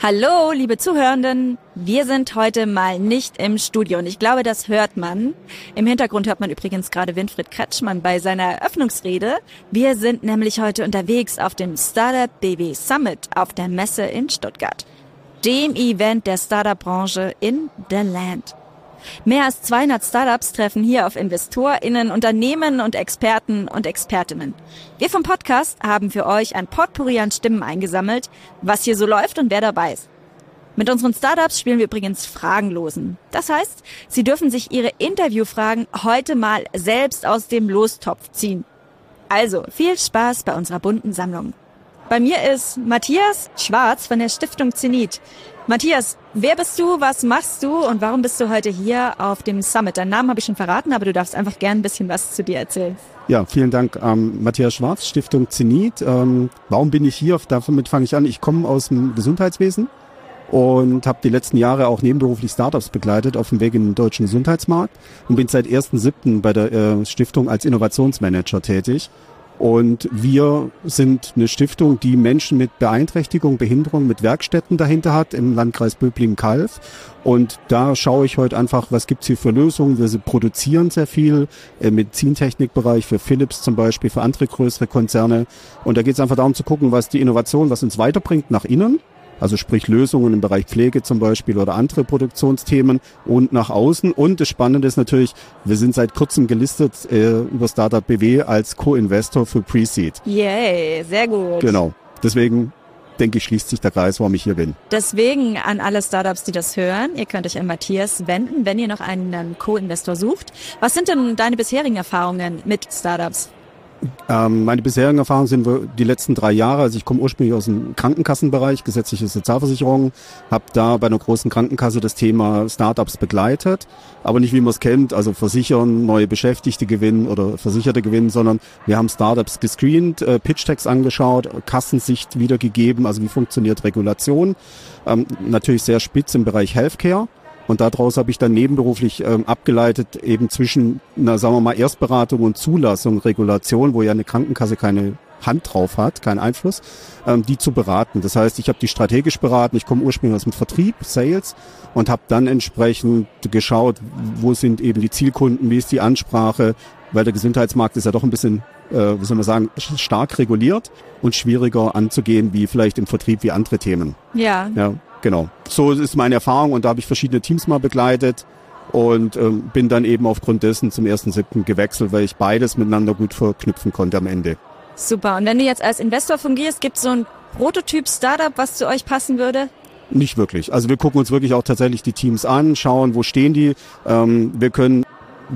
Hallo, liebe Zuhörenden. Wir sind heute mal nicht im Studio und ich glaube, das hört man. Im Hintergrund hört man übrigens gerade Winfried Kretschmann bei seiner Eröffnungsrede. Wir sind nämlich heute unterwegs auf dem Startup BW Summit auf der Messe in Stuttgart, dem Event der Startup-Branche in The Land. Mehr als 200 Startups treffen hier auf InvestorInnen, Unternehmen und Experten und Expertinnen. Wir vom Podcast haben für euch ein Potpourri an Stimmen eingesammelt, was hier so läuft und wer dabei ist. Mit unseren Startups spielen wir übrigens Fragenlosen. Das heißt, sie dürfen sich ihre Interviewfragen heute mal selbst aus dem Lostopf ziehen. Also, viel Spaß bei unserer bunten Sammlung. Bei mir ist Matthias Schwarz von der Stiftung Zenit. Matthias, wer bist du, was machst du und warum bist du heute hier auf dem Summit? Deinen Namen habe ich schon verraten, aber du darfst einfach gern ein bisschen was zu dir erzählen. Ja, vielen Dank, ähm, Matthias Schwarz, Stiftung Zenit. Ähm, warum bin ich hier? Damit fange ich an. Ich komme aus dem Gesundheitswesen und habe die letzten Jahre auch nebenberuflich Startups begleitet auf dem Weg in den deutschen Gesundheitsmarkt und bin seit 1.7. bei der äh, Stiftung als Innovationsmanager tätig und wir sind eine Stiftung, die Menschen mit Beeinträchtigung, Behinderung, mit Werkstätten dahinter hat im Landkreis Böblingen-Kalf. Und da schaue ich heute einfach, was gibt's hier für Lösungen. Wir produzieren sehr viel im Medizintechnikbereich für Philips zum Beispiel, für andere größere Konzerne. Und da geht es einfach darum zu gucken, was die Innovation, was uns weiterbringt nach innen also sprich Lösungen im Bereich Pflege zum Beispiel oder andere Produktionsthemen und nach außen. Und das Spannende ist natürlich, wir sind seit kurzem gelistet äh, über Startup BW als Co-Investor für Pre-Seed. Yay, sehr gut. Genau. Deswegen denke ich, schließt sich der Kreis, warum ich hier bin. Deswegen an alle Startups, die das hören, ihr könnt euch an Matthias wenden, wenn ihr noch einen Co-Investor sucht. Was sind denn deine bisherigen Erfahrungen mit Startups? Ähm, meine bisherigen Erfahrungen sind die letzten drei Jahre. Also ich komme ursprünglich aus dem Krankenkassenbereich, gesetzliche Sozialversicherung, habe da bei einer großen Krankenkasse das Thema Startups begleitet, aber nicht wie man es kennt, also versichern, neue Beschäftigte gewinnen oder Versicherte gewinnen, sondern wir haben Startups gescreent, äh, Pitch-Tags angeschaut, Kassensicht wiedergegeben, also wie funktioniert Regulation. Ähm, natürlich sehr spitz im Bereich Healthcare und daraus habe ich dann nebenberuflich ähm, abgeleitet, eben zwischen einer, sagen wir mal, Erstberatung und Zulassung, Regulation, wo ja eine Krankenkasse keine Hand drauf hat, keinen Einfluss, ähm, die zu beraten. Das heißt, ich habe die strategisch beraten, ich komme ursprünglich aus dem Vertrieb, Sales und habe dann entsprechend geschaut, wo sind eben die Zielkunden, wie ist die Ansprache, weil der Gesundheitsmarkt ist ja doch ein bisschen, äh, wie soll man sagen, stark reguliert und schwieriger anzugehen wie vielleicht im Vertrieb wie andere Themen. Ja. ja genau. So ist meine Erfahrung und da habe ich verschiedene Teams mal begleitet und ähm, bin dann eben aufgrund dessen zum 1.7. gewechselt, weil ich beides miteinander gut verknüpfen konnte am Ende. Super. Und wenn du jetzt als Investor fungierst, gibt es so ein Prototyp-Startup, was zu euch passen würde? Nicht wirklich. Also wir gucken uns wirklich auch tatsächlich die Teams an, schauen, wo stehen die. Ähm, wir können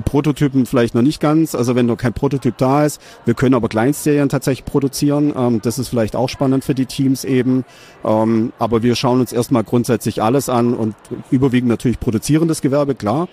Prototypen vielleicht noch nicht ganz, also wenn noch kein Prototyp da ist. Wir können aber Kleinstserien tatsächlich produzieren. Ähm, das ist vielleicht auch spannend für die Teams eben. Ähm, aber wir schauen uns erstmal grundsätzlich alles an und überwiegend natürlich produzierendes Gewerbe, klar,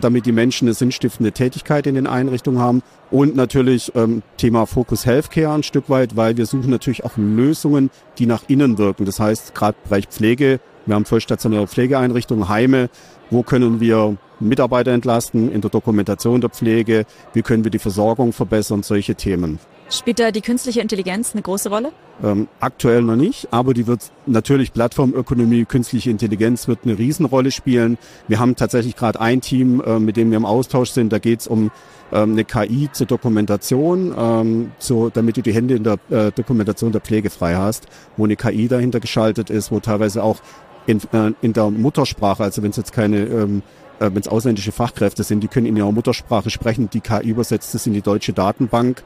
damit die Menschen eine sinnstiftende Tätigkeit in den Einrichtungen haben. Und natürlich ähm, Thema Focus Healthcare ein Stück weit, weil wir suchen natürlich auch Lösungen, die nach innen wirken. Das heißt, gerade Bereich Pflege, wir haben vollstationäre Pflegeeinrichtungen, Heime, wo können wir Mitarbeiter entlasten in der Dokumentation der Pflege, wie können wir die Versorgung verbessern, solche Themen. Spielt da die künstliche Intelligenz eine große Rolle? Ähm, aktuell noch nicht, aber die wird natürlich Plattformökonomie, künstliche Intelligenz wird eine Riesenrolle spielen. Wir haben tatsächlich gerade ein Team, äh, mit dem wir im Austausch sind. Da geht es um ähm, eine KI zur Dokumentation, ähm, so, damit du die Hände in der äh, Dokumentation der Pflege frei hast, wo eine KI dahinter geschaltet ist, wo teilweise auch in, äh, in der Muttersprache, also wenn es jetzt keine ähm, äh, wenn es ausländische Fachkräfte sind, die können in ihrer Muttersprache sprechen, die KI übersetzt es in die deutsche Datenbank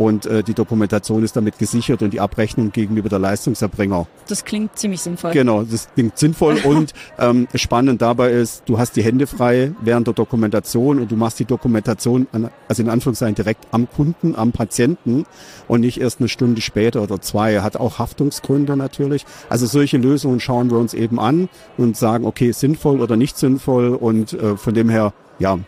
und äh, die Dokumentation ist damit gesichert und die Abrechnung gegenüber der Leistungserbringer. Das klingt ziemlich sinnvoll. Genau, das klingt sinnvoll und ähm, spannend dabei ist, du hast die Hände frei während der Dokumentation und du machst die Dokumentation, an, also in Anführungszeichen direkt am Kunden, am Patienten und nicht erst eine Stunde später oder zwei. Hat auch Haftungsgründe natürlich. Also solche Lösungen schauen wir uns eben an und sagen, okay, sinnvoll oder nicht sinnvoll und äh, von dem her, ja,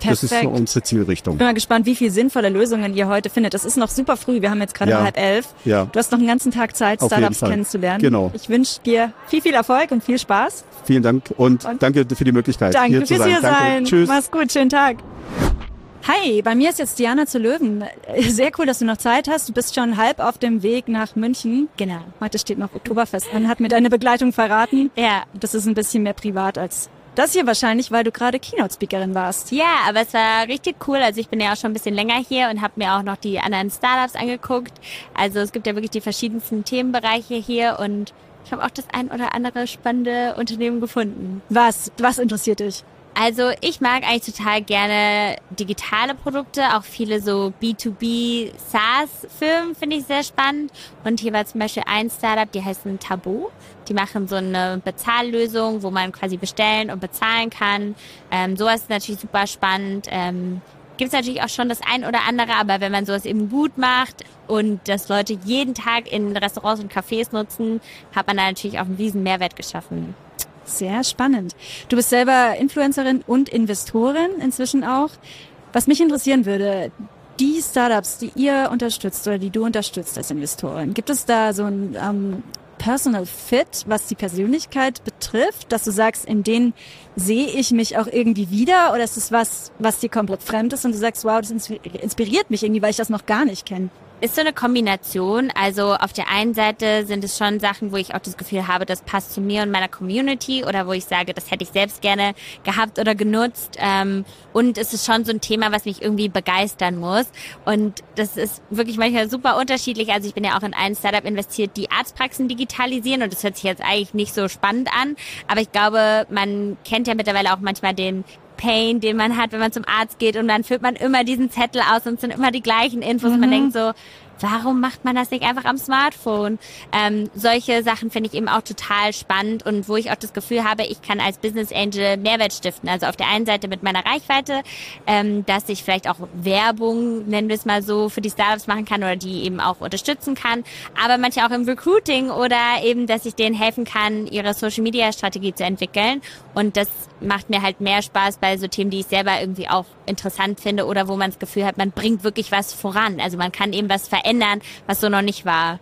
Perfekt. Das ist so unsere Zielrichtung. Ich bin mal gespannt, wie viel sinnvolle Lösungen ihr heute findet. Das ist noch super früh. Wir haben jetzt gerade ja. halb elf. Ja. Du hast noch einen ganzen Tag Zeit, Auf Startups kennenzulernen. Genau. Ich wünsche dir viel, viel Erfolg und viel Spaß. Vielen Dank und, und danke für die Möglichkeit. Danke hier fürs hier sein. Danke. Tschüss. Mach's gut. Schönen Tag. Hi, bei mir ist jetzt Diana zu Löwen. Sehr cool, dass du noch Zeit hast. Du bist schon halb auf dem Weg nach München. Genau. Heute steht noch Oktoberfest an, hat mir deine Begleitung verraten. Ja. Das ist ein bisschen mehr privat als das hier wahrscheinlich, weil du gerade Keynote-Speakerin warst. Ja, aber es war richtig cool. Also ich bin ja auch schon ein bisschen länger hier und habe mir auch noch die anderen Startups angeguckt. Also es gibt ja wirklich die verschiedensten Themenbereiche hier und ich habe auch das ein oder andere spannende Unternehmen gefunden. Was? Was interessiert dich? Also ich mag eigentlich total gerne digitale Produkte, auch viele so B2B SaaS-Firmen finde ich sehr spannend. Und hier war zum Beispiel ein Startup, die heißen Tabu. Die machen so eine Bezahllösung, wo man quasi bestellen und bezahlen kann. Ähm, sowas ist natürlich super spannend. Ähm, Gibt es natürlich auch schon das ein oder andere, aber wenn man sowas eben gut macht und das Leute jeden Tag in Restaurants und Cafés nutzen, hat man da natürlich auch einen riesen Mehrwert geschaffen. Sehr spannend. Du bist selber Influencerin und Investorin inzwischen auch. Was mich interessieren würde, die Startups, die ihr unterstützt oder die du unterstützt als Investorin, gibt es da so ein ähm, Personal Fit, was die Persönlichkeit betrifft, dass du sagst, in denen sehe ich mich auch irgendwie wieder oder ist es was, was dir komplett fremd ist und du sagst, wow, das inspiriert mich irgendwie, weil ich das noch gar nicht kenne? Ist so eine Kombination. Also auf der einen Seite sind es schon Sachen, wo ich auch das Gefühl habe, das passt zu mir und meiner Community oder wo ich sage, das hätte ich selbst gerne gehabt oder genutzt. Ähm, und es ist schon so ein Thema, was mich irgendwie begeistern muss. Und das ist wirklich manchmal super unterschiedlich. Also ich bin ja auch in ein Startup investiert, die Arztpraxen digitalisieren und das hört sich jetzt eigentlich nicht so spannend an. Aber ich glaube, man kennt ja mittlerweile auch manchmal den Pain, den man hat, wenn man zum Arzt geht und dann füllt man immer diesen Zettel aus und es sind immer die gleichen Infos. Mhm. Man denkt so, warum macht man das nicht einfach am Smartphone? Ähm, solche Sachen finde ich eben auch total spannend und wo ich auch das Gefühl habe, ich kann als Business Angel Mehrwert stiften. Also auf der einen Seite mit meiner Reichweite, ähm, dass ich vielleicht auch Werbung, nennen wir es mal so, für die Startups machen kann oder die eben auch unterstützen kann, aber manche auch im Recruiting oder eben, dass ich denen helfen kann, ihre Social Media Strategie zu entwickeln und das macht mir halt mehr Spaß bei so Themen, die ich selber irgendwie auch interessant finde oder wo man das Gefühl hat, man bringt wirklich was voran. Also man kann eben was verändern, was so noch nicht war.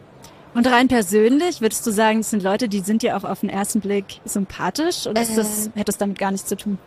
Und rein persönlich, würdest du sagen, das sind Leute, die sind dir auch auf den ersten Blick sympathisch oder ist das, äh. hätte das damit gar nichts zu tun?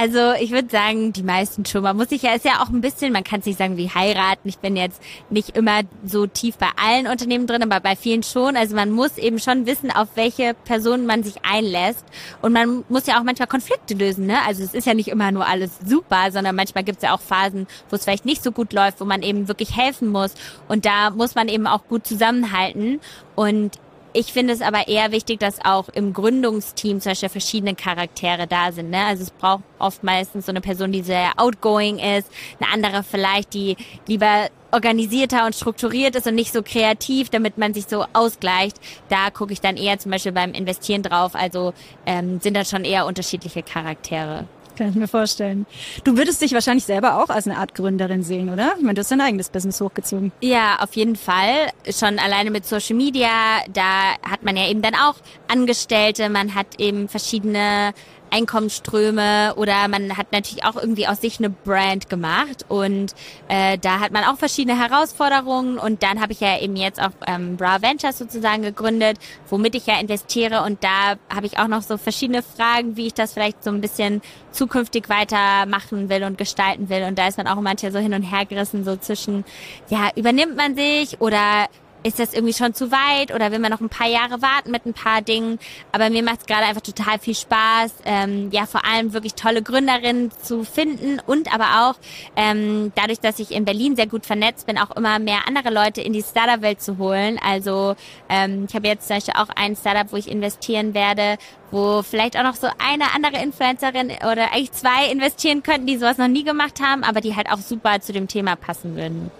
Also ich würde sagen, die meisten schon. Man muss sich ja, ist ja auch ein bisschen, man kann es nicht sagen wie heiraten. Ich bin jetzt nicht immer so tief bei allen Unternehmen drin, aber bei vielen schon. Also man muss eben schon wissen, auf welche Personen man sich einlässt. Und man muss ja auch manchmal Konflikte lösen. Ne? Also es ist ja nicht immer nur alles super, sondern manchmal gibt es ja auch Phasen, wo es vielleicht nicht so gut läuft, wo man eben wirklich helfen muss. Und da muss man eben auch gut zusammenhalten. Und ich finde es aber eher wichtig, dass auch im Gründungsteam zum Beispiel verschiedene Charaktere da sind. Ne? Also es braucht oft meistens so eine Person, die sehr outgoing ist, eine andere vielleicht, die lieber organisierter und strukturiert ist und nicht so kreativ, damit man sich so ausgleicht. Da gucke ich dann eher zum Beispiel beim Investieren drauf. Also ähm, sind das schon eher unterschiedliche Charaktere. Kann ich mir vorstellen. Du würdest dich wahrscheinlich selber auch als eine Art Gründerin sehen, oder? Ich meine, du hast dein eigenes Business hochgezogen. Ja, auf jeden Fall. Schon alleine mit Social Media, da hat man ja eben dann auch Angestellte, man hat eben verschiedene Einkommensströme oder man hat natürlich auch irgendwie aus sich eine Brand gemacht und äh, da hat man auch verschiedene Herausforderungen und dann habe ich ja eben jetzt auch ähm, Bra Ventures sozusagen gegründet, womit ich ja investiere und da habe ich auch noch so verschiedene Fragen, wie ich das vielleicht so ein bisschen zukünftig weitermachen will und gestalten will und da ist man auch manchmal so hin und her gerissen so zwischen, ja, übernimmt man sich oder ist das irgendwie schon zu weit oder will man noch ein paar Jahre warten mit ein paar Dingen. Aber mir macht es gerade einfach total viel Spaß, ähm, ja vor allem wirklich tolle Gründerinnen zu finden und aber auch ähm, dadurch, dass ich in Berlin sehr gut vernetzt bin, auch immer mehr andere Leute in die Startup-Welt zu holen. Also ähm, ich habe jetzt zum Beispiel auch ein Startup, wo ich investieren werde, wo vielleicht auch noch so eine andere Influencerin oder eigentlich zwei investieren könnten, die sowas noch nie gemacht haben, aber die halt auch super zu dem Thema passen würden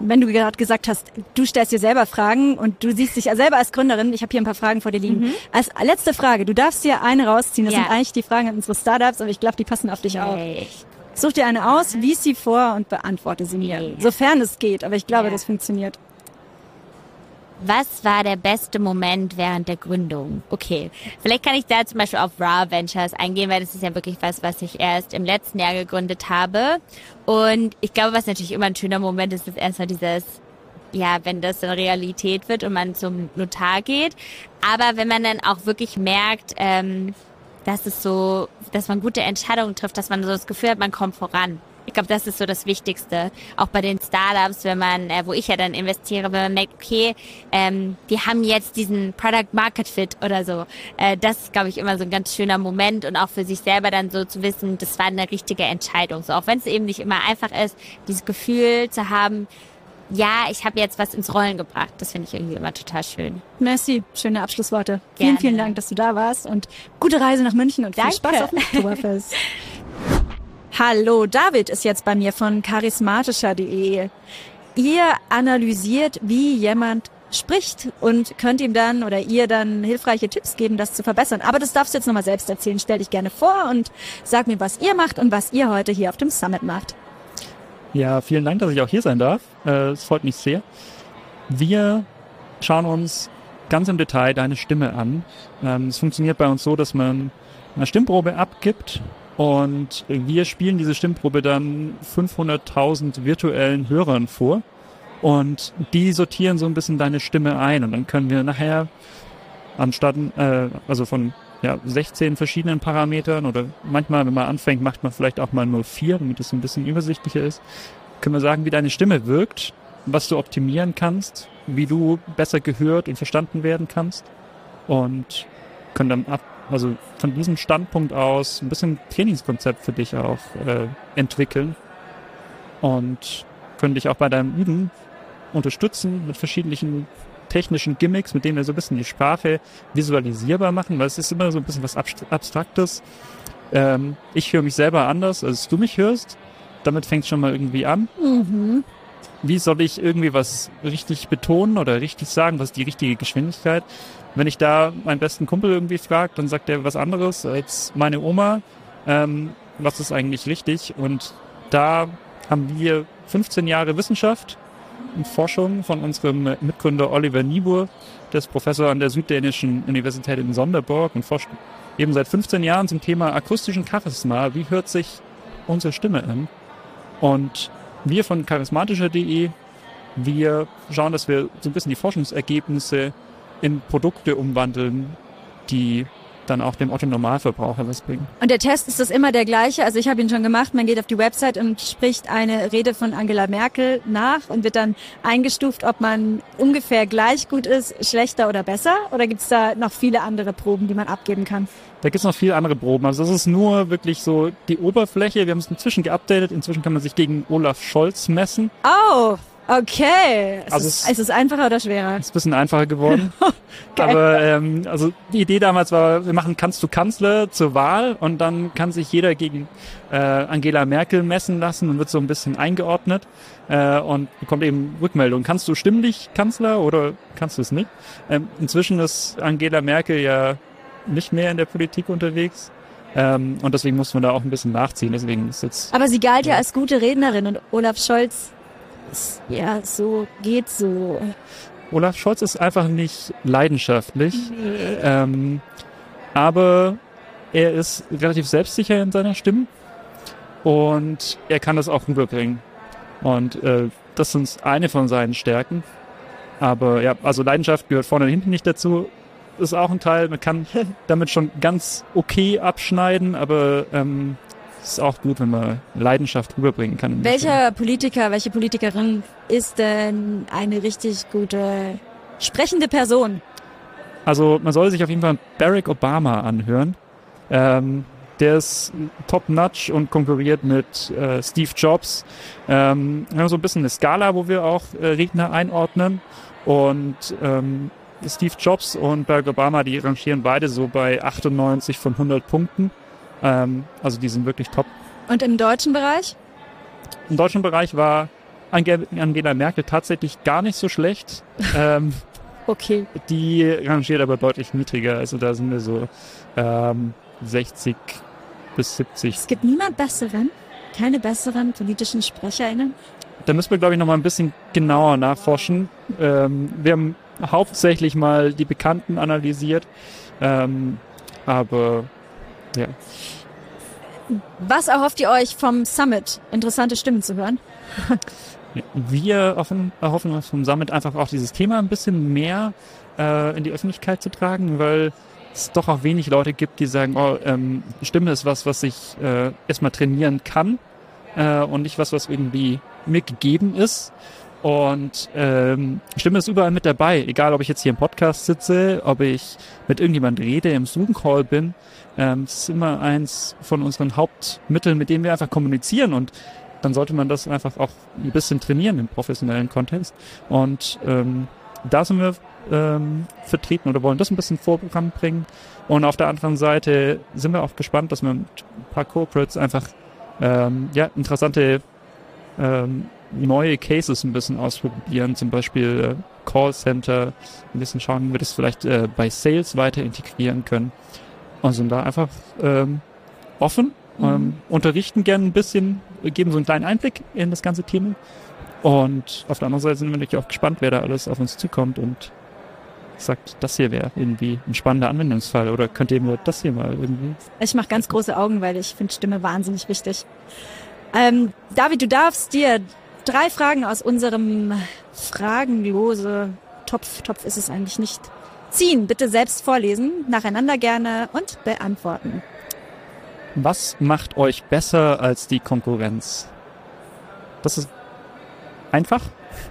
wenn du gerade gesagt hast, du stellst dir selber Fragen und du siehst dich ja selber als Gründerin. Ich habe hier ein paar Fragen vor dir liegen. Mhm. Als letzte Frage, du darfst dir eine rausziehen. Das ja. sind eigentlich die Fragen an unsere Startups, aber ich glaube, die passen auf dich auch. Such dir eine aus, lies sie vor und beantworte sie mir. Sofern es geht, aber ich glaube, ja. das funktioniert. Was war der beste Moment während der Gründung? Okay, vielleicht kann ich da zum Beispiel auf Raw Ventures eingehen, weil das ist ja wirklich was, was ich erst im letzten Jahr gegründet habe. Und ich glaube, was natürlich immer ein schöner Moment ist, ist erstmal dieses, ja, wenn das dann Realität wird und man zum Notar geht. Aber wenn man dann auch wirklich merkt, ähm, dass es so, dass man gute Entscheidungen trifft, dass man so das Gefühl hat, man kommt voran. Ich glaube, das ist so das Wichtigste. Auch bei den Startups, wenn man, äh, wo ich ja dann investiere, wenn man merkt, okay, ähm, wir haben jetzt diesen Product Market Fit oder so. Äh, das ist, glaube ich, immer so ein ganz schöner Moment und auch für sich selber dann so zu wissen, das war eine richtige Entscheidung. So, auch wenn es eben nicht immer einfach ist, dieses Gefühl zu haben, ja, ich habe jetzt was ins Rollen gebracht. Das finde ich irgendwie immer total schön. Merci, schöne Abschlussworte. Gerne. Vielen, vielen Dank, dass du da warst und gute Reise nach München und Danke. viel Spaß auf dem Oktoberfest. Hallo, David ist jetzt bei mir von charismatischer.de. Ihr analysiert, wie jemand spricht und könnt ihm dann oder ihr dann hilfreiche Tipps geben, das zu verbessern. Aber das darfst du jetzt nochmal selbst erzählen. Stell dich gerne vor und sag mir, was ihr macht und was ihr heute hier auf dem Summit macht. Ja, vielen Dank, dass ich auch hier sein darf. Äh, es freut mich sehr. Wir schauen uns ganz im Detail deine Stimme an. Ähm, es funktioniert bei uns so, dass man eine Stimmprobe abgibt und wir spielen diese Stimmprobe dann 500.000 virtuellen Hörern vor. Und die sortieren so ein bisschen deine Stimme ein. Und dann können wir nachher anstatt, äh, also von ja, 16 verschiedenen Parametern oder manchmal, wenn man anfängt, macht man vielleicht auch mal nur vier, damit es ein bisschen übersichtlicher ist, können wir sagen, wie deine Stimme wirkt, was du optimieren kannst, wie du besser gehört und verstanden werden kannst und können dann ab also von diesem Standpunkt aus ein bisschen Trainingskonzept für dich auch äh, entwickeln und können dich auch bei deinem Üben unterstützen mit verschiedenen technischen Gimmicks, mit denen wir so ein bisschen die Sprache visualisierbar machen, weil es ist immer so ein bisschen was Abstraktes. Ähm, ich höre mich selber anders, als du mich hörst. Damit fängt es schon mal irgendwie an. Mhm. Wie soll ich irgendwie was richtig betonen oder richtig sagen? Was ist die richtige Geschwindigkeit? Wenn ich da meinen besten Kumpel irgendwie frage, dann sagt er was anderes als meine Oma. Ähm, was ist eigentlich richtig? Und da haben wir 15 Jahre Wissenschaft und Forschung von unserem Mitgründer Oliver Niebuhr, der ist Professor an der Süddänischen Universität in Sonderborg und forscht eben seit 15 Jahren zum Thema akustischen Charisma. Wie hört sich unsere Stimme an? Und wir von charismatischer.de, wir schauen, dass wir so ein bisschen die Forschungsergebnisse in Produkte umwandeln, die dann auch dem Otto-Normalverbraucher was bringen. Und der Test ist das immer der gleiche. Also ich habe ihn schon gemacht. Man geht auf die Website und spricht eine Rede von Angela Merkel nach und wird dann eingestuft, ob man ungefähr gleich gut ist, schlechter oder besser. Oder gibt es da noch viele andere Proben, die man abgeben kann? Da gibt es noch viele andere Proben. Also das ist nur wirklich so die Oberfläche. Wir haben es inzwischen geupdatet. Inzwischen kann man sich gegen Olaf Scholz messen. Oh, Okay. Es also ist, es ist einfacher oder schwerer? Es ist ein bisschen einfacher geworden. Aber ähm, also die Idee damals war, wir machen Kannst du Kanzler zur Wahl und dann kann sich jeder gegen äh, Angela Merkel messen lassen und wird so ein bisschen eingeordnet äh, und bekommt eben Rückmeldung. Kannst du stimmlich Kanzler oder kannst du es nicht? Ähm, inzwischen ist Angela Merkel ja nicht mehr in der Politik unterwegs. Ähm, und deswegen muss man da auch ein bisschen nachziehen. Deswegen ist jetzt. Aber sie galt ja, ja als gute Rednerin und Olaf Scholz ja, so geht so. Olaf Scholz ist einfach nicht leidenschaftlich. Nee. Ähm, aber er ist relativ selbstsicher in seiner Stimme und er kann das auch rüberbringen. Und äh, das ist eine von seinen Stärken. Aber ja, also Leidenschaft gehört vorne und hinten nicht dazu. Ist auch ein Teil, man kann damit schon ganz okay abschneiden, aber ähm, es ist auch gut, wenn man Leidenschaft rüberbringen kann. Welcher Politiker, welche Politikerin ist denn eine richtig gute sprechende Person? Also man soll sich auf jeden Fall Barack Obama anhören. Ähm, der ist top-notch und konkurriert mit äh, Steve Jobs. Ähm, wir haben so ein bisschen eine Skala, wo wir auch äh, Redner einordnen. Und ähm, Steve Jobs und Barack Obama, die rangieren beide so bei 98 von 100 Punkten. Ähm, also die sind wirklich top. Und im deutschen Bereich? Im deutschen Bereich war Angela Merkel tatsächlich gar nicht so schlecht. ähm, okay. Die rangiert aber deutlich niedriger. Also da sind wir so ähm, 60 bis 70. Es gibt niemand besseren, keine besseren politischen SprecherInnen? Da müssen wir, glaube ich, noch mal ein bisschen genauer nachforschen. Ähm, wir haben hauptsächlich mal die Bekannten analysiert. Ähm, aber ja. Was erhofft ihr euch vom Summit? Interessante Stimmen zu hören. Wir erhoffen, erhoffen uns vom Summit einfach auch dieses Thema ein bisschen mehr äh, in die Öffentlichkeit zu tragen, weil es doch auch wenig Leute gibt, die sagen, oh, ähm, Stimme ist was, was ich äh, erstmal trainieren kann äh, und nicht was, was irgendwie mir gegeben ist. Und ähm, Stimme ist überall mit dabei, egal ob ich jetzt hier im Podcast sitze, ob ich mit irgendjemand rede, im Zoom-Call bin. Ähm, das ist immer eins von unseren Hauptmitteln, mit denen wir einfach kommunizieren und dann sollte man das einfach auch ein bisschen trainieren im professionellen Kontext. Und ähm, da sind wir ähm, vertreten oder wollen das ein bisschen Vorprogramm bringen. Und auf der anderen Seite sind wir auch gespannt, dass wir mit ein paar Corporates einfach ähm, ja, interessante ähm, neue Cases ein bisschen ausprobieren, zum Beispiel äh, Callcenter, ein bisschen schauen, wie wir das vielleicht äh, bei Sales weiter integrieren können. Und sind da einfach ähm, offen, mhm. ähm, unterrichten gerne ein bisschen, geben so einen kleinen Einblick in das ganze Thema. Und auf der anderen Seite sind wir natürlich auch gespannt, wer da alles auf uns zukommt und sagt, das hier wäre irgendwie ein spannender Anwendungsfall oder könnt ihr mir das hier mal irgendwie? Ich mache ganz große Augen, weil ich finde Stimme wahnsinnig wichtig. Ähm, David, du darfst dir drei Fragen aus unserem fragenlose Topf, Topf ist es eigentlich nicht, ziehen. Bitte selbst vorlesen, nacheinander gerne und beantworten. Was macht euch besser als die Konkurrenz? Das ist einfach.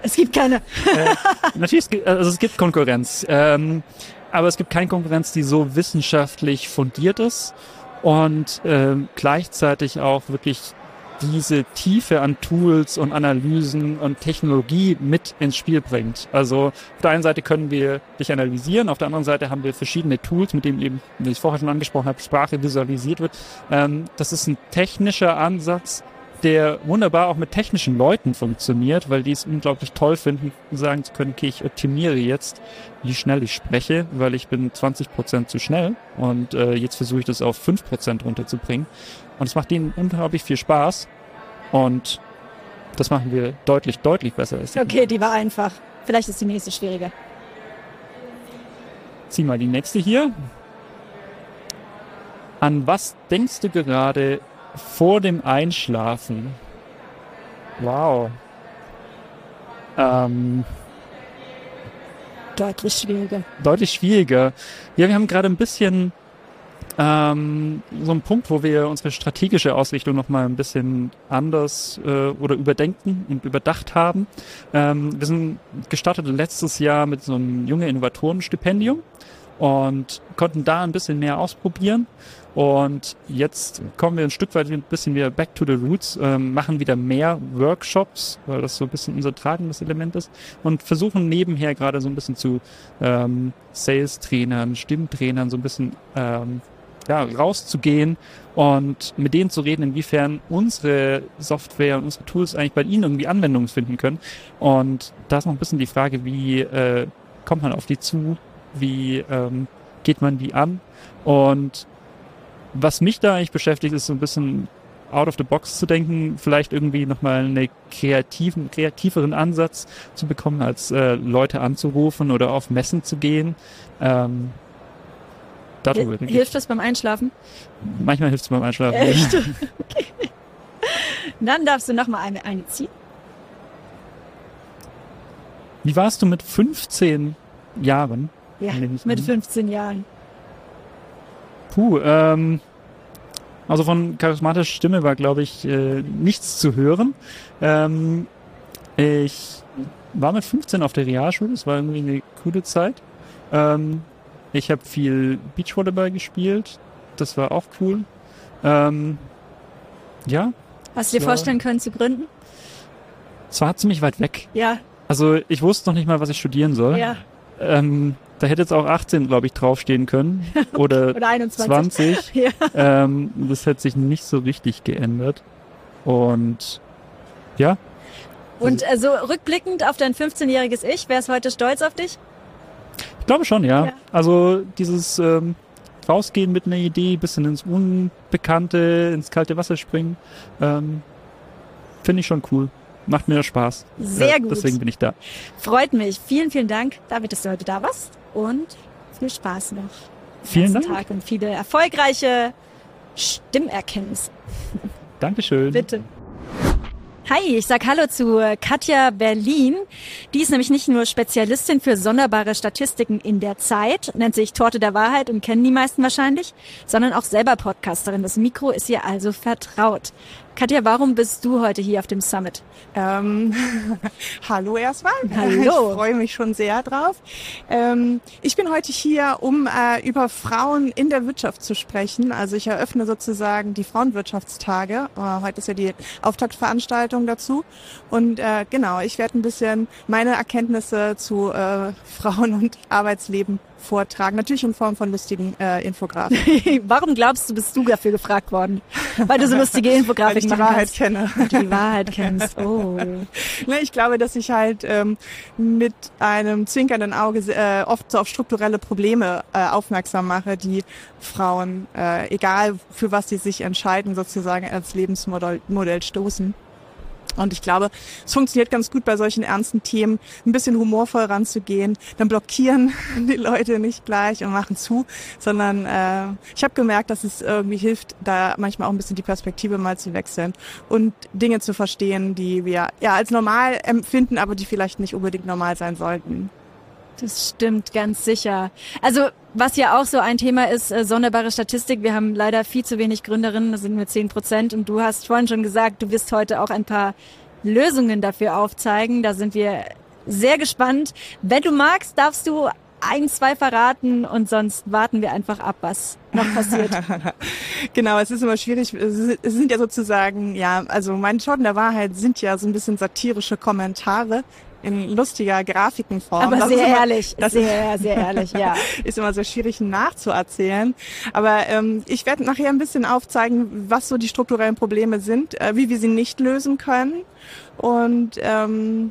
Es gibt keine. äh, natürlich, es gibt, also es gibt Konkurrenz. Ähm, aber es gibt keine Konkurrenz, die so wissenschaftlich fundiert ist und ähm, gleichzeitig auch wirklich diese Tiefe an Tools und Analysen und Technologie mit ins Spiel bringt. Also auf der einen Seite können wir dich analysieren, auf der anderen Seite haben wir verschiedene Tools, mit denen eben, wie ich vorher schon angesprochen habe, Sprache visualisiert wird. Ähm, das ist ein technischer Ansatz, der wunderbar auch mit technischen Leuten funktioniert, weil die es unglaublich toll finden, sagen zu können, okay, ich optimiere jetzt, wie schnell ich spreche, weil ich bin 20 Prozent zu schnell und äh, jetzt versuche ich das auf 5 Prozent runterzubringen. Und es macht ihnen unglaublich viel Spaß und das machen wir deutlich, deutlich besser. Als die okay, die war einfach. Vielleicht ist die nächste schwieriger. Zieh mal die nächste hier. An was denkst du gerade vor dem Einschlafen. Wow. Ähm, deutlich schwieriger. Deutlich schwieriger. Ja, wir haben gerade ein bisschen ähm, so einen Punkt, wo wir unsere strategische Ausrichtung nochmal ein bisschen anders äh, oder überdenken und überdacht haben. Ähm, wir sind gestartet letztes Jahr mit so einem junge Innovatorenstipendium und konnten da ein bisschen mehr ausprobieren und jetzt kommen wir ein Stück weit ein bisschen wieder back to the roots, ähm, machen wieder mehr Workshops, weil das so ein bisschen unser tragendes Element ist und versuchen nebenher gerade so ein bisschen zu ähm, Sales-Trainern, Stimmtrainern so ein bisschen ähm, ja, rauszugehen und mit denen zu reden, inwiefern unsere Software und unsere Tools eigentlich bei ihnen irgendwie Anwendungen finden können. Und da ist noch ein bisschen die Frage, wie äh, kommt man auf die zu, wie ähm, geht man die an und was mich da eigentlich beschäftigt, ist so ein bisschen out of the box zu denken, vielleicht irgendwie nochmal einen kreativen, kreativeren Ansatz zu bekommen, als äh, Leute anzurufen oder auf Messen zu gehen. Ähm, denke ich. Hilft das beim Einschlafen? Manchmal hilft es beim Einschlafen. Echt? Okay. Dann darfst du noch mal eine, eine ziehen. Wie warst du mit 15 Jahren? Ja, mit an. 15 Jahren. Puh, ähm, also von charismatischer Stimme war, glaube ich, äh, nichts zu hören. Ähm, ich war mit 15 auf der Realschule, das war irgendwie eine coole Zeit. Ähm, ich habe viel Beachvolleyball gespielt, das war auch cool. Ähm, ja, Hast du dir vorstellen können zu gründen? es war ziemlich weit weg. Ja, Also ich wusste noch nicht mal, was ich studieren soll. ja. Ähm, da hätte jetzt auch 18, glaube ich, draufstehen können. Oder, Oder 21. 20. Ja. ähm, das hat sich nicht so richtig geändert. Und ja, Und äh, so rückblickend auf dein 15-jähriges Ich, wär's heute stolz auf dich? ich glaube schon, ja. Ja. Also dieses ähm, Rausgehen mit einer Idee, bisschen ins Unbekannte, ins kalte Wasser springen, ähm, finde ich schon cool. Macht mir Spaß. Sehr gut. Deswegen bin ich da. Freut mich. Vielen, vielen Dank, David, dass du heute da warst. Und viel Spaß noch. Vielen Dank. Tag und viele erfolgreiche Stimmerkenntnisse. Dankeschön. Bitte. Hi, ich sag Hallo zu äh, Katja Berlin. Die ist nämlich nicht nur Spezialistin für sonderbare Statistiken in der Zeit, nennt sich Torte der Wahrheit und kennen die meisten wahrscheinlich, sondern auch selber Podcasterin. Das Mikro ist ihr also vertraut. Katja, warum bist du heute hier auf dem Summit? Ähm, hallo erstmal. Hallo. Ich freue mich schon sehr drauf. Ähm, ich bin heute hier, um äh, über Frauen in der Wirtschaft zu sprechen. Also ich eröffne sozusagen die Frauenwirtschaftstage. Äh, heute ist ja die Auftaktveranstaltung dazu. Und äh, genau, ich werde ein bisschen meine Erkenntnisse zu äh, Frauen und Arbeitsleben vortragen. Natürlich in Form von lustigen äh, Infografen. warum glaubst du, bist du dafür gefragt worden? Weil du so lustige Weil Infografiken ich die Wahrheit kannst. kenne. Weil du die Wahrheit kennst. Oh. Ne, ich glaube, dass ich halt ähm, mit einem zwinkernden Auge äh, oft so auf strukturelle Probleme äh, aufmerksam mache, die Frauen, äh, egal für was sie sich entscheiden, sozusagen als Lebensmodell Modell stoßen. Und ich glaube, es funktioniert ganz gut bei solchen ernsten Themen, ein bisschen humorvoll ranzugehen. Dann blockieren die Leute nicht gleich und machen zu, sondern äh, ich habe gemerkt, dass es irgendwie hilft, da manchmal auch ein bisschen die Perspektive mal zu wechseln und Dinge zu verstehen, die wir ja als normal empfinden, aber die vielleicht nicht unbedingt normal sein sollten. Das stimmt ganz sicher. Also was ja auch so ein Thema ist, äh, sonderbare Statistik. Wir haben leider viel zu wenig Gründerinnen, das sind nur 10 Prozent. Und du hast vorhin schon gesagt, du wirst heute auch ein paar Lösungen dafür aufzeigen. Da sind wir sehr gespannt. Wenn du magst, darfst du ein, zwei verraten und sonst warten wir einfach ab, was noch passiert. Genau, es ist immer schwierig. Es sind ja sozusagen, ja, also meine Schotten der Wahrheit sind ja so ein bisschen satirische Kommentare in lustiger Grafikenform. Aber Das sehr immer, ehrlich, das- sehr, sehr ehrlich, ja. ist immer sehr schwierig nachzuerzählen. Aber ähm, ich werde nachher ein bisschen aufzeigen, was so die strukturellen Probleme sind, äh, wie wir sie nicht lösen können. Und ähm,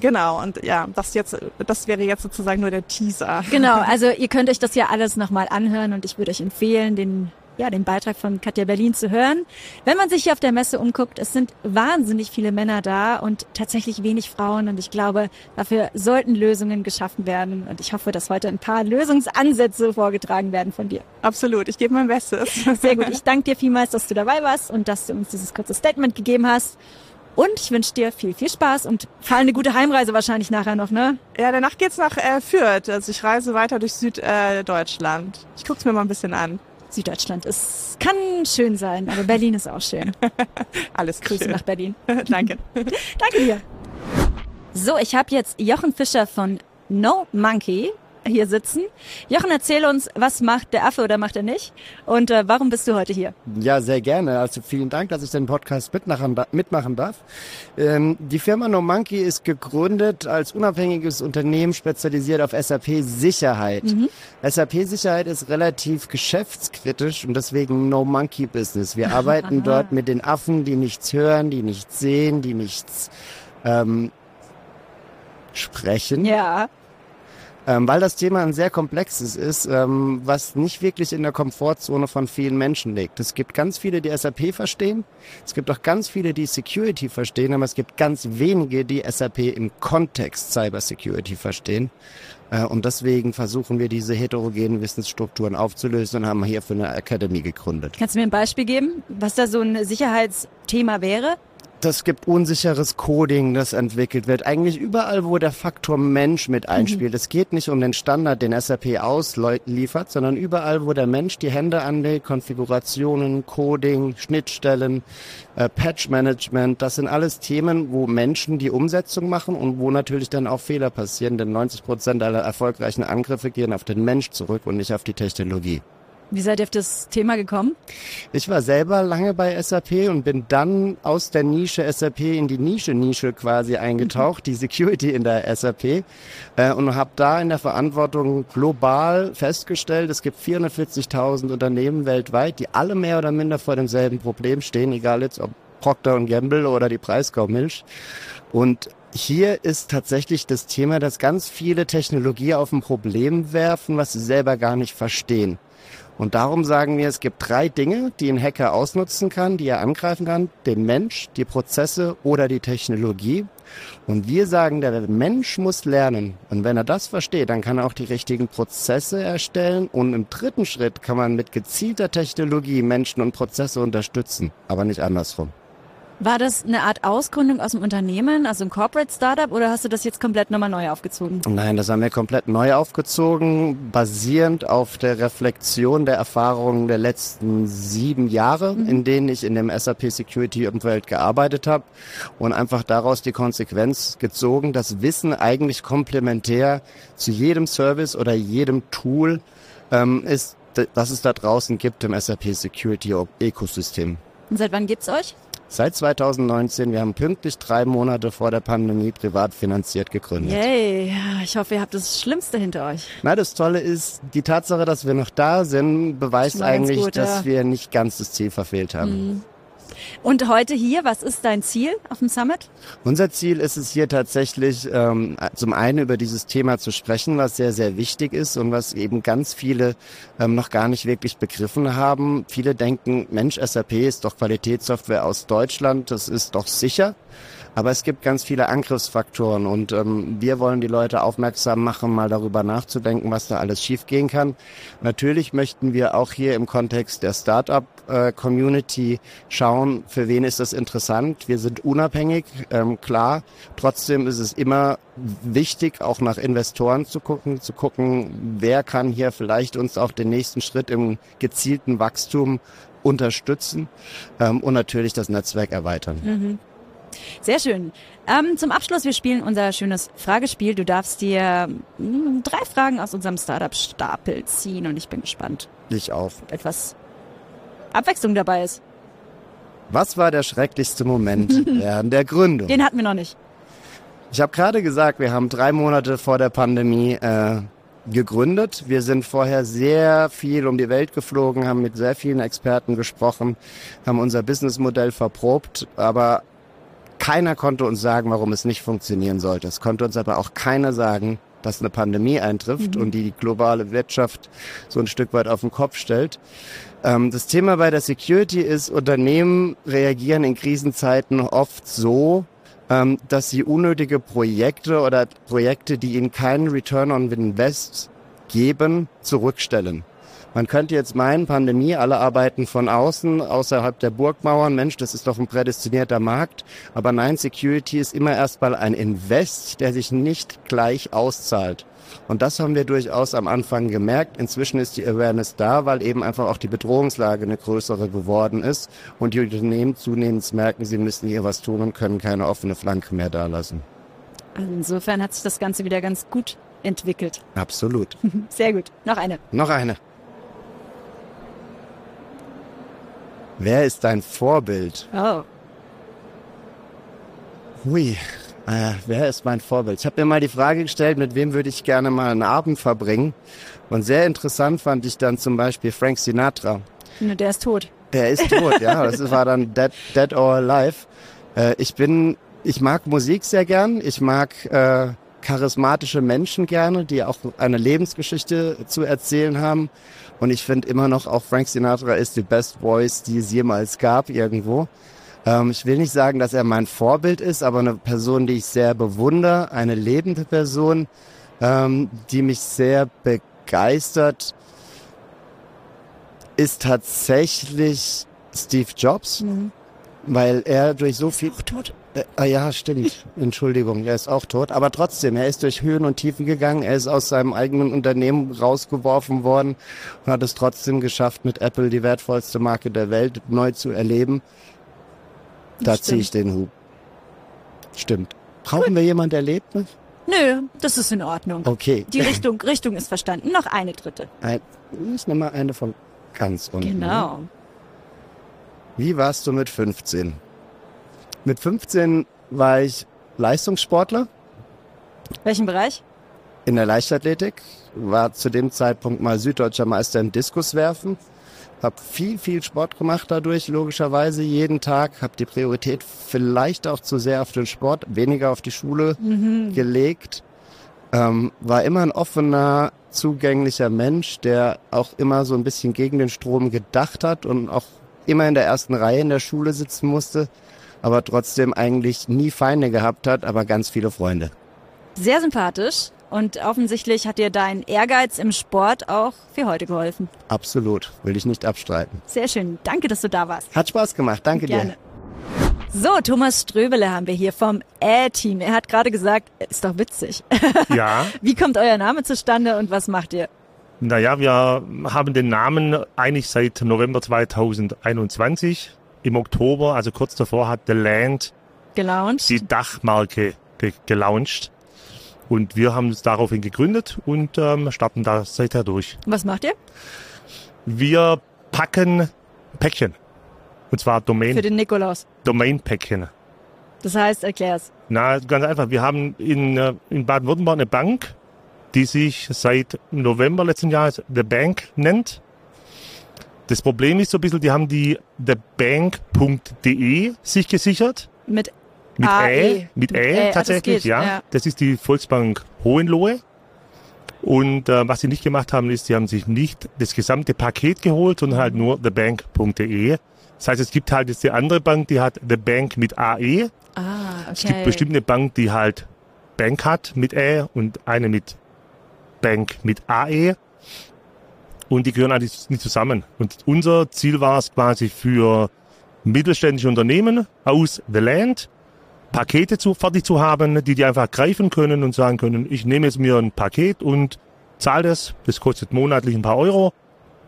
genau, und ja, das jetzt, das wäre jetzt sozusagen nur der Teaser. Genau, also ihr könnt euch das ja alles nochmal anhören und ich würde euch empfehlen, den, ja, den Beitrag von Katja Berlin zu hören. Wenn man sich hier auf der Messe umguckt, es sind wahnsinnig viele Männer da und tatsächlich wenig Frauen und ich glaube, dafür sollten Lösungen geschaffen werden und ich hoffe, dass heute ein paar Lösungsansätze vorgetragen werden von dir. Absolut, ich gebe mein Bestes. Sehr gut, ich danke dir vielmals, dass du dabei warst und dass du uns dieses kurze Statement gegeben hast. Und ich wünsche dir viel, viel Spaß und vor allem eine gute Heimreise wahrscheinlich nachher noch, ne? Ja, danach geht's nach äh, Fürth. Also ich reise weiter durch Süddeutschland. Äh, ich guck's mir mal ein bisschen an. Süddeutschland ist, kann schön sein, aber Berlin ist auch schön. Alles Grüße schön. nach Berlin. Danke. Danke dir. So, ich habe jetzt Jochen Fischer von No Monkey hier sitzen. Jochen, erzähl uns, was macht der Affe oder macht er nicht? Und äh, warum bist du heute hier? Ja, sehr gerne. Also vielen Dank, dass ich den Podcast mitmachen, da- mitmachen darf. Ähm, die Firma No Monkey ist gegründet als unabhängiges Unternehmen spezialisiert auf SAP-Sicherheit. SAP-Sicherheit ist relativ geschäftskritisch und deswegen No Monkey Business. Wir arbeiten Aha. dort mit den Affen, die nichts hören, die nichts sehen, die nichts ähm, sprechen. Ja, ähm, weil das Thema ein sehr komplexes ist, ähm, was nicht wirklich in der Komfortzone von vielen Menschen liegt. Es gibt ganz viele, die SAP verstehen. Es gibt auch ganz viele, die Security verstehen, aber es gibt ganz wenige, die SAP im Kontext Cyber Security verstehen. Äh, und deswegen versuchen wir diese heterogenen Wissensstrukturen aufzulösen und haben hierfür eine Academy gegründet. Kannst du mir ein Beispiel geben, was da so ein Sicherheitsthema wäre? Das gibt unsicheres Coding, das entwickelt wird. Eigentlich überall, wo der Faktor Mensch mit einspielt. Mhm. Es geht nicht um den Standard, den SAP ausliefert, sondern überall, wo der Mensch die Hände anlegt, Konfigurationen, Coding, Schnittstellen, äh, Patch-Management, das sind alles Themen, wo Menschen die Umsetzung machen und wo natürlich dann auch Fehler passieren, denn 90 Prozent aller erfolgreichen Angriffe gehen auf den Mensch zurück und nicht auf die Technologie. Wie seid ihr auf das Thema gekommen? Ich war selber lange bei SAP und bin dann aus der Nische SAP in die Nische-Nische quasi eingetaucht, mhm. die Security in der SAP äh, und habe da in der Verantwortung global festgestellt, es gibt 440.000 Unternehmen weltweit, die alle mehr oder minder vor demselben Problem stehen, egal jetzt ob Procter Gamble oder die Preiskaumilch. Und hier ist tatsächlich das Thema, dass ganz viele Technologie auf ein Problem werfen, was sie selber gar nicht verstehen. Und darum sagen wir, es gibt drei Dinge, die ein Hacker ausnutzen kann, die er angreifen kann. Den Mensch, die Prozesse oder die Technologie. Und wir sagen, der Mensch muss lernen. Und wenn er das versteht, dann kann er auch die richtigen Prozesse erstellen. Und im dritten Schritt kann man mit gezielter Technologie Menschen und Prozesse unterstützen, aber nicht andersrum. War das eine Art Ausgründung aus dem Unternehmen, also ein Corporate Startup, oder hast du das jetzt komplett nochmal neu aufgezogen? Nein, das haben wir komplett neu aufgezogen, basierend auf der Reflexion der Erfahrungen der letzten sieben Jahre, mhm. in denen ich in dem SAP Security Umfeld gearbeitet habe und einfach daraus die Konsequenz gezogen, dass Wissen eigentlich komplementär zu jedem Service oder jedem Tool ähm, ist, das es da draußen gibt im SAP Security Ökosystem. Und seit wann gibt's euch? Seit 2019, wir haben pünktlich drei Monate vor der Pandemie privat finanziert gegründet. Yay, ich hoffe, ihr habt das Schlimmste hinter euch. Na, das Tolle ist, die Tatsache, dass wir noch da sind, beweist eigentlich, gut, dass ja. wir nicht ganz das Ziel verfehlt haben. Mhm. Und heute hier, was ist dein Ziel auf dem Summit? Unser Ziel ist es hier tatsächlich, ähm, zum einen über dieses Thema zu sprechen, was sehr, sehr wichtig ist und was eben ganz viele ähm, noch gar nicht wirklich begriffen haben. Viele denken, Mensch, SAP ist doch Qualitätssoftware aus Deutschland, das ist doch sicher. Aber es gibt ganz viele Angriffsfaktoren und ähm, wir wollen die Leute aufmerksam machen, mal darüber nachzudenken, was da alles schiefgehen kann. Natürlich möchten wir auch hier im Kontext der Startup-Community äh, schauen, für wen ist das interessant. Wir sind unabhängig, ähm, klar. Trotzdem ist es immer wichtig, auch nach Investoren zu gucken, zu gucken, wer kann hier vielleicht uns auch den nächsten Schritt im gezielten Wachstum unterstützen ähm, und natürlich das Netzwerk erweitern. Mhm. Sehr schön. Ähm, zum Abschluss, wir spielen unser schönes Fragespiel. Du darfst dir mh, hm, drei Fragen aus unserem Startup-Stapel ziehen und ich bin gespannt. Ich auf. Etwas Abwechslung dabei ist. Was war der schrecklichste Moment während der Gründung? Den hatten wir noch nicht. Ich habe gerade gesagt, wir haben drei Monate vor der Pandemie äh, gegründet. Wir sind vorher sehr viel um die Welt geflogen, haben mit sehr vielen Experten gesprochen, haben unser Businessmodell verprobt, aber keiner konnte uns sagen, warum es nicht funktionieren sollte. Es konnte uns aber auch keiner sagen, dass eine Pandemie eintrifft mhm. und die die globale Wirtschaft so ein Stück weit auf den Kopf stellt. Ähm, das Thema bei der Security ist, Unternehmen reagieren in Krisenzeiten oft so, ähm, dass sie unnötige Projekte oder Projekte, die ihnen keinen Return on Invest geben, zurückstellen. Man könnte jetzt meinen, Pandemie, alle arbeiten von außen, außerhalb der Burgmauern. Mensch, das ist doch ein prädestinierter Markt. Aber nein, Security ist immer erstmal ein Invest, der sich nicht gleich auszahlt. Und das haben wir durchaus am Anfang gemerkt. Inzwischen ist die Awareness da, weil eben einfach auch die Bedrohungslage eine größere geworden ist und die Unternehmen zunehmend merken, sie müssen hier was tun und können keine offene Flanke mehr dalassen. Insofern hat sich das Ganze wieder ganz gut entwickelt. Absolut. Sehr gut. Noch eine. Noch eine. Wer ist dein Vorbild? Oh. Hui, äh, wer ist mein Vorbild? Ich habe mir mal die Frage gestellt, mit wem würde ich gerne mal einen Abend verbringen. Und sehr interessant fand ich dann zum Beispiel Frank Sinatra. Der ist tot. Der ist tot, ja. Das war dann Dead, Dead or Alive. Äh, ich bin, ich mag Musik sehr gern. Ich mag äh, charismatische Menschen gerne, die auch eine Lebensgeschichte zu erzählen haben. Und ich finde immer noch, auch Frank Sinatra ist die Best Voice, die es jemals gab irgendwo. Ähm, ich will nicht sagen, dass er mein Vorbild ist, aber eine Person, die ich sehr bewundere, eine lebende Person, ähm, die mich sehr begeistert, ist tatsächlich Steve Jobs, Mhm. weil er durch so viel... Auch tot. Äh, ah ja, stimmt. Entschuldigung, er ist auch tot. Aber trotzdem, er ist durch Höhen und Tiefen gegangen. Er ist aus seinem eigenen Unternehmen rausgeworfen worden und hat es trotzdem geschafft, mit Apple die wertvollste Marke der Welt neu zu erleben. Da ziehe ich den Hut. Stimmt. Brauchen wir jemand, der lebt? ne? Nö, das ist in Ordnung. Okay. Die Richtung, Richtung ist verstanden. Noch eine dritte. Ein, ich nehme mal eine von ganz unten. Genau. Wie warst du mit 15? Mit 15 war ich Leistungssportler. Welchen Bereich? in der Leichtathletik, war zu dem Zeitpunkt mal süddeutscher Meister im Diskuswerfen, habe viel, viel Sport gemacht dadurch, logischerweise. Jeden Tag, habe die Priorität vielleicht auch zu sehr auf den Sport, weniger auf die Schule gelegt, ähm, war immer ein offener, zugänglicher Mensch, der auch immer so ein bisschen gegen den Strom gedacht hat und auch immer in der ersten Reihe in der Schule sitzen musste, aber trotzdem eigentlich nie Feinde gehabt hat, aber ganz viele Freunde. Sehr sympathisch. Und offensichtlich hat dir dein Ehrgeiz im Sport auch für heute geholfen. Absolut, will ich nicht abstreiten. Sehr schön. Danke, dass du da warst. Hat Spaß gemacht, danke Gerne. dir. So, Thomas Ströbele haben wir hier vom Ä-Team. Er hat gerade gesagt, ist doch witzig. Ja, Wie kommt euer Name zustande und was macht ihr? naja, wir haben den Namen eigentlich seit November 2021. Im Oktober, also kurz davor, hat The Land Gelauncht? die Dachmarke ge gelauncht. Und wir haben uns daraufhin gegründet und ähm, starten da seither durch. Was macht ihr? Wir packen Päckchen. Und zwar Für Domain, den Nikolaus. Domain-Päckchen. Das heißt, erklär's. Na, ganz einfach. Wir haben in, äh, in Baden-Württemberg eine Bank, die sich seit November letzten Jahres The Bank nennt. Das Problem ist so ein bisschen, die haben die thebank.de sich gesichert. Mit Mit AE. Ä, mit Ä das tatsächlich, geht, ja. ja. Das ist die Volksbank Hohenlohe. Und äh, was sie nicht gemacht haben, ist, sie haben sich nicht das gesamte Paket geholt, sondern halt nur thebank.de. Das heißt, es gibt halt jetzt die andere Bank, die hat The Bank mit AE. Ah, okay. Es gibt bestimmt eine Bank, die halt Bank hat mit Ä und eine mit Bank mit AE. Und die gehören eigentlich nicht zusammen. Und unser Ziel war es quasi für mittelständische Unternehmen aus The Land Pakete zu, fertig zu haben, die die einfach greifen können und sagen können, ich nehme jetzt mir ein Paket und zahle das. Das kostet monatlich ein paar Euro.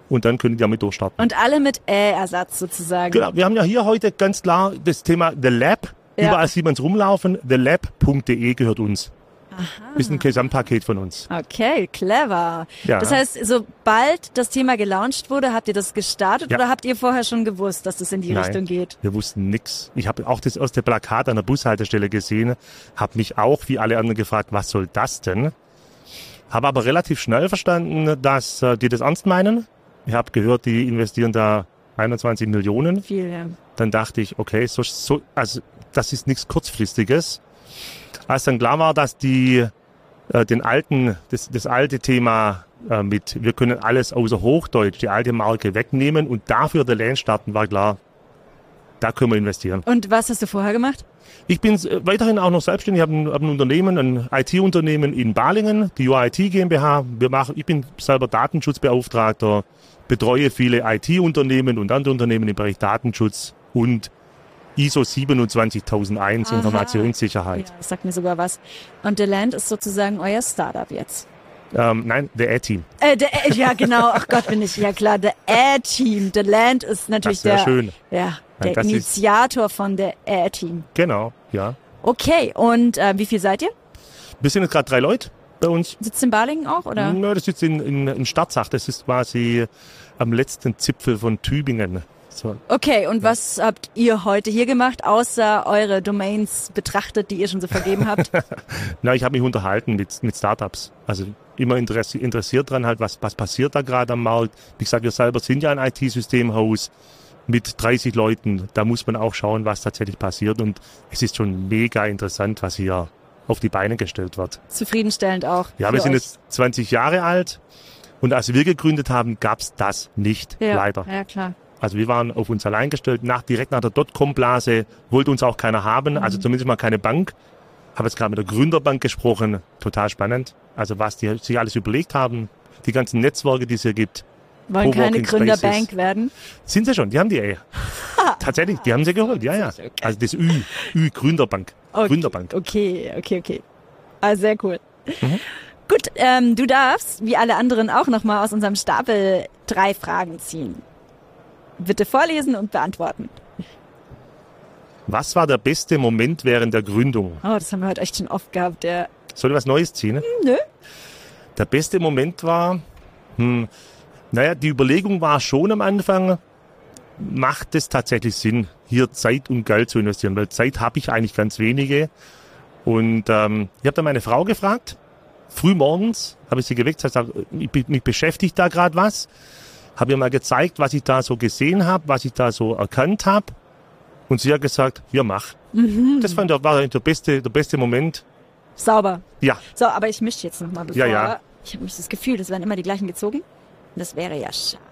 Und dann können die damit durchstarten. Und alle mit Ä-Ersatz sozusagen. Genau, wir haben ja hier heute ganz klar das Thema The Lab. Ja. Überall sieht man es rumlaufen. TheLab.de gehört uns. Ist ein Gesamtpaket von uns. Okay, clever. Ja. Das heißt, sobald das Thema gelauncht wurde, habt ihr das gestartet Ja. oder habt ihr vorher schon gewusst, dass es in die Nein. Richtung geht? Wir wussten nix. Ich habe auch das aus der Plakat an der Bushaltestelle gesehen, habe mich auch wie alle anderen gefragt, was soll das denn? Habe aber relativ schnell verstanden, dass äh, die das ernst meinen. Ich habe gehört, die investieren da 21 Millionen. Viel, ja. Dann dachte ich, okay, so, so, also das ist nichts kurzfristiges. Als dann klar war, dass die äh, den alten, das, das alte Thema äh, mit, wir können alles außer Hochdeutsch, die alte Marke wegnehmen und dafür der Land starten, war klar, da können wir investieren. Und was hast du vorher gemacht? Ich bin äh, weiterhin auch noch selbstständig, habe ein, hab ein Unternehmen, ein IT-Unternehmen in Balingen, die UIT GmbH. Wir machen, ich bin selber Datenschutzbeauftragter, betreue viele IT-Unternehmen und andere Unternehmen im Bereich Datenschutz und ISO 27001 Aha. Informationssicherheit. Ja, das sagt mir sogar was. Und The Land ist sozusagen euer Startup jetzt. Ähm, nein, der A-Team. Äh, der, äh, ja, genau. Ach Gott, bin ich. Ja klar, der A-Team. The Land ist natürlich Das der, schön. ja, der ist- Initiator von der A-Team. Genau, ja. Okay, und äh, wie viel seid ihr? Wir sind jetzt gerade drei Leute bei uns. Sitzt in Balingen auch, oder? Nö, das ist in, in, in Starzach. Das ist quasi am letzten Zipfel von Tübingen. So, Okay, und was habt ihr heute hier gemacht, außer eure Domains betrachtet, die ihr schon so vergeben habt? Na, ich habe mich unterhalten mit, mit Startups. Also immer interessi interessiert dran halt, was, was passiert da gerade am Markt. Wie gesagt, wir selber sind ja ein IT-Systemhaus mit 30 Leuten. Da muss man auch schauen, was tatsächlich passiert. Und es ist schon mega interessant, was hier auf die Beine gestellt wird. Zufriedenstellend auch. Ja, wir sind euch. jetzt 20 Jahre alt und als wir gegründet haben, gab's das nicht, ja. leider. Ja, klar. Also wir waren auf uns allein gestellt, nach, direkt nach der Dotcom-Blase wollte uns auch keiner haben, Mhm. also zumindest mal keine Bank. Habe jetzt gerade mit der Gründerbank gesprochen, total spannend. Also was die sich alles überlegt haben, die ganzen Netzwerke, die es hier gibt, Wollen keine Gründerbank werden. sind sie schon, die haben die eh. Tatsächlich, die haben sie geholt, ja, ja. Also das Ü, Ü Gründerbank, Okay. Gründerbank. Okay, okay, okay. Ah, sehr cool. Mhm. Gut, ähm, du darfst, wie alle anderen auch nochmal aus unserem Stapel drei Fragen ziehen. Bitte vorlesen und beantworten. Was war der beste Moment während der Gründung? Oh, das haben wir heute echt schon oft gehabt, ja. Soll ich was Neues ziehen? Nö. Der beste Moment war, hm, naja, die Überlegung war schon am Anfang, macht es tatsächlich Sinn, hier Zeit und Geld zu investieren? Weil Zeit habe ich eigentlich ganz wenige. Und ähm, ich habe dann meine Frau gefragt, früh morgens habe ich sie geweckt, habe gesagt, ich, bin- mich beschäftigt da gerade was. Habe ihr mal gezeigt, was ich da so gesehen habe, was ich da so erkannt habe. Und sie hat gesagt, ja mach. Das fand ich, war der beste, der beste Moment. Sauber. Ja, So, aber ich mische jetzt nochmal bevor. Ja, ja. Ich habe mich das Gefühl, das werden immer die gleichen gezogen. Das wäre ja schade.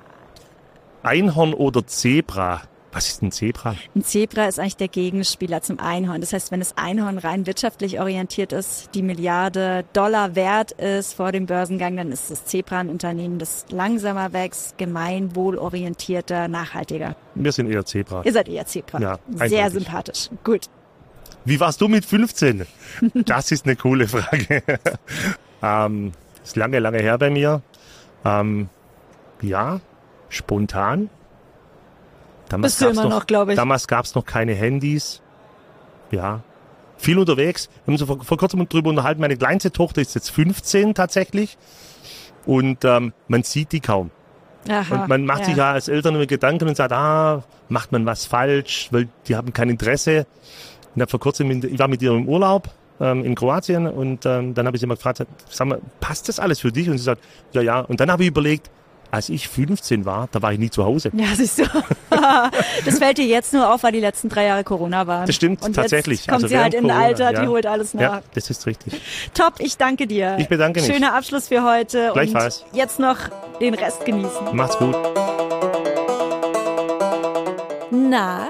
Einhorn oder Zebra. Was ist ein Zebra? Ein Zebra ist eigentlich der Gegenspieler zum Einhorn. Das heißt, wenn das Einhorn rein wirtschaftlich orientiert ist, die Milliarde Dollar wert ist vor dem Börsengang, dann ist das Zebra ein Unternehmen, das langsamer wächst, gemeinwohlorientierter, nachhaltiger. Wir sind eher Zebra. Ihr seid eher Zebra. Ja, Sehr eindeutig. sympathisch. Gut. Wie warst du mit 15? Das ist eine coole Frage. ähm, ist lange, lange her bei mir. Ähm, ja, spontan. Damals gab's immer noch, ich. Damals gab es noch keine Handys. Ja. Viel unterwegs. Wir haben uns vor, vor kurzem drüber unterhalten. Meine kleinste Tochter ist jetzt 15 tatsächlich. Und ähm, man sieht die kaum. Aha, Und man macht sich ja als Eltern immer Gedanken und sagt, ah, macht man was falsch, weil die haben kein Interesse. Und hab vor kurzem, ich war mit ihr im Urlaub ähm, in Kroatien und ähm, dann habe ich sie mal gefragt, sag mal, passt das alles für dich? Und sie sagt, ja, ja. Und dann habe ich überlegt, als ich 15 war, da war ich nie zu Hause. Ja, siehst du. das fällt dir jetzt nur auf, weil die letzten drei Jahre Corona waren. Das stimmt, Und tatsächlich. Jetzt kommt Also sie halt in Corona, Alter, die ja. holt alles nach. Ja, das ist richtig. Top, ich danke dir. Ich bedanke mich. Schöner Abschluss für heute. Gleichfalls. Und jetzt noch den Rest genießen. Macht's gut. Na,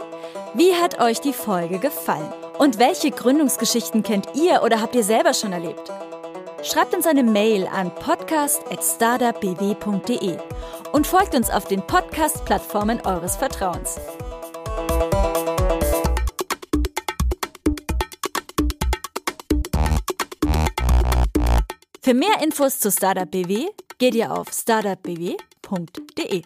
wie hat euch die Folge gefallen? Und welche Gründungsgeschichten kennt ihr oder habt ihr selber schon erlebt? Schreibt uns eine Mail an podcast.startupbw.de und folgt uns auf den Podcast-Plattformen eures Vertrauens. Für mehr Infos zu Startup BW geht ihr auf startupbw.de.